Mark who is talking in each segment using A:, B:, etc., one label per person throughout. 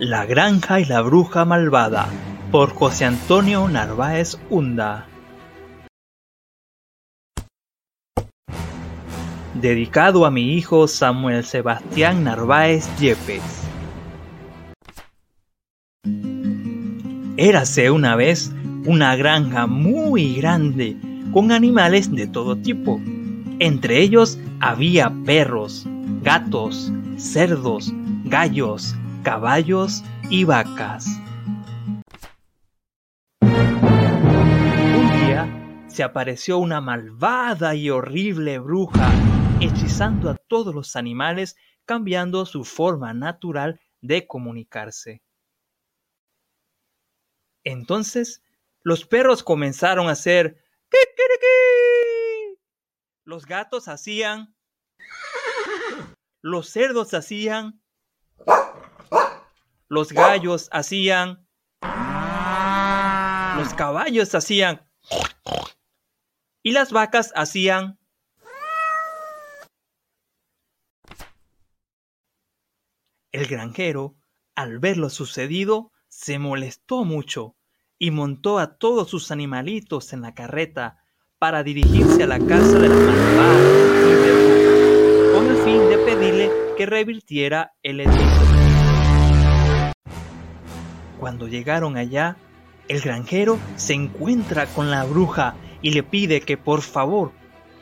A: La granja y la bruja malvada por José Antonio Narváez Hunda. Dedicado a mi hijo Samuel Sebastián Narváez Yepes. Érase una vez una granja muy grande con animales de todo tipo. Entre ellos había perros, gatos, cerdos, gallos, caballos y vacas. Un día se apareció una malvada y horrible bruja hechizando a todos los animales cambiando su forma natural de comunicarse. Entonces los perros comenzaron a hacer Los gatos hacían los cerdos hacían, los gallos hacían, los caballos hacían y las vacas hacían. El granjero, al ver lo sucedido, se molestó mucho y montó a todos sus animalitos en la carreta para dirigirse a la casa de la malvada de pedirle que revirtiera el hechizo. Cuando llegaron allá, el granjero se encuentra con la bruja y le pide que por favor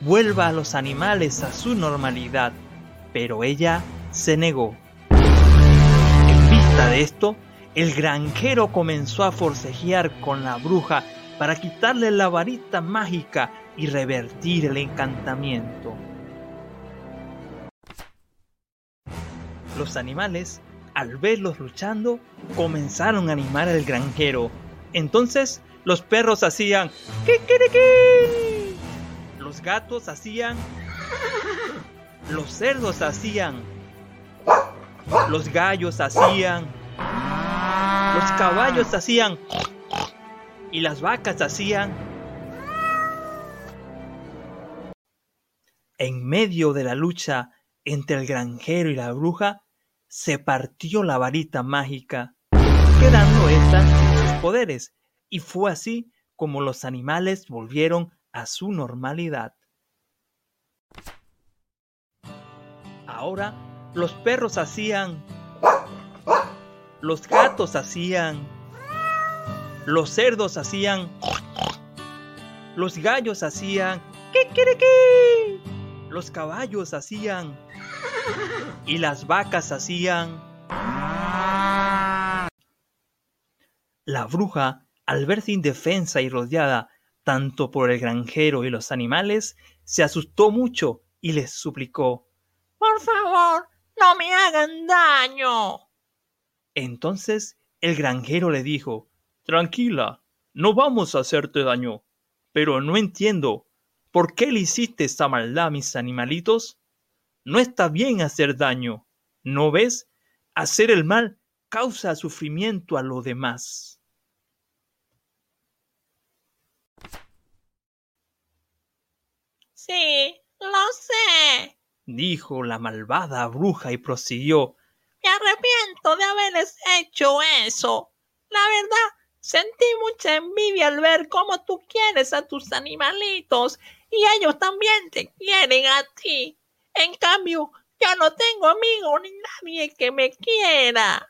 A: vuelva a los animales a su normalidad, pero ella se negó. En vista de esto, el granjero comenzó a forcejear con la bruja para quitarle la varita mágica y revertir el encantamiento. Los animales, al verlos luchando, comenzaron a animar al granjero. Entonces los perros hacían ¡Kikiriki! Los gatos hacían Los cerdos hacían Los gallos hacían Los caballos hacían y las vacas hacían En medio de la lucha entre el granjero y la bruja, se partió la varita mágica, quedando esta sus poderes, y fue así como los animales volvieron a su normalidad. Ahora los perros hacían, los gatos hacían, los cerdos hacían, los gallos hacían, ¿qué Los caballos hacían, y las vacas hacían... La bruja, al verse indefensa y rodeada tanto por el granjero y los animales, se asustó mucho y les suplicó Por favor, no me hagan daño. Entonces el granjero le dijo Tranquila, no vamos a hacerte daño, pero no entiendo, ¿por qué le hiciste esa maldad a mis animalitos? No está bien hacer daño. ¿No ves? Hacer el mal causa sufrimiento a los demás.
B: Sí, lo sé,
A: dijo la malvada bruja y prosiguió.
B: Me arrepiento de haberles hecho eso. La verdad, sentí mucha envidia al ver cómo tú quieres a tus animalitos y ellos también te quieren a ti. En cambio, yo no tengo amigo ni nadie que me quiera.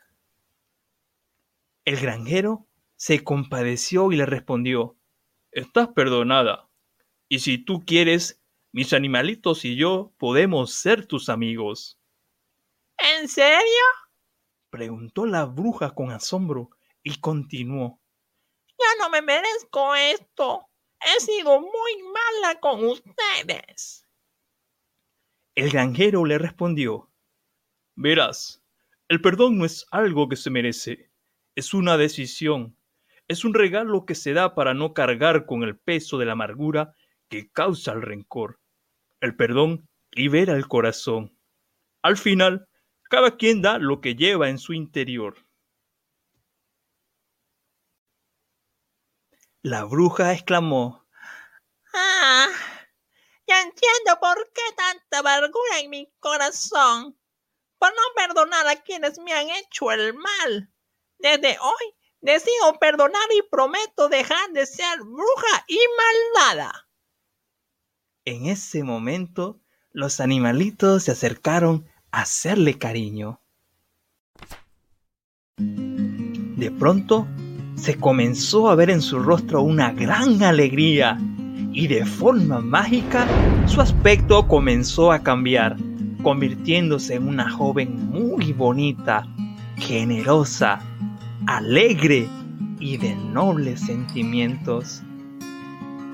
A: El granjero se compadeció y le respondió, Estás perdonada, y si tú quieres, mis animalitos y yo podemos ser tus amigos.
B: ¿En serio?
A: preguntó la bruja con asombro y continuó.
B: Ya no me merezco esto. He sido muy mala con ustedes.
A: El granjero le respondió, Verás, el perdón no es algo que se merece, es una decisión, es un regalo que se da para no cargar con el peso de la amargura que causa el rencor. El perdón libera el corazón. Al final, cada quien da lo que lleva en su interior. La bruja exclamó,
B: Ah, ya entiendo por qué tanta amargura en mi corazón. Por no perdonar a quienes me han hecho el mal. Desde hoy decido perdonar y prometo dejar de ser bruja y malvada.
A: En ese momento, los animalitos se acercaron a hacerle cariño. De pronto, se comenzó a ver en su rostro una gran alegría y de forma mágica su aspecto comenzó a cambiar, convirtiéndose en una joven muy bonita, generosa, alegre y de nobles sentimientos.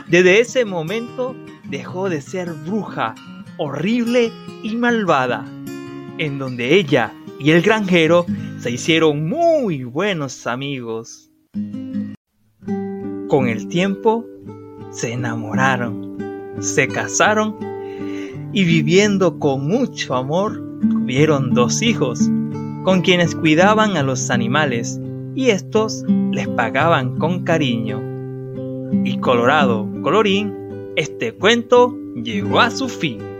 A: Desde ese momento dejó de ser bruja, horrible y malvada, en donde ella y el granjero se hicieron muy buenos amigos. Con el tiempo se enamoraron, se casaron y viviendo con mucho amor tuvieron dos hijos, con quienes cuidaban a los animales y estos les pagaban con cariño. Y colorado, colorín, este cuento llegó a su fin.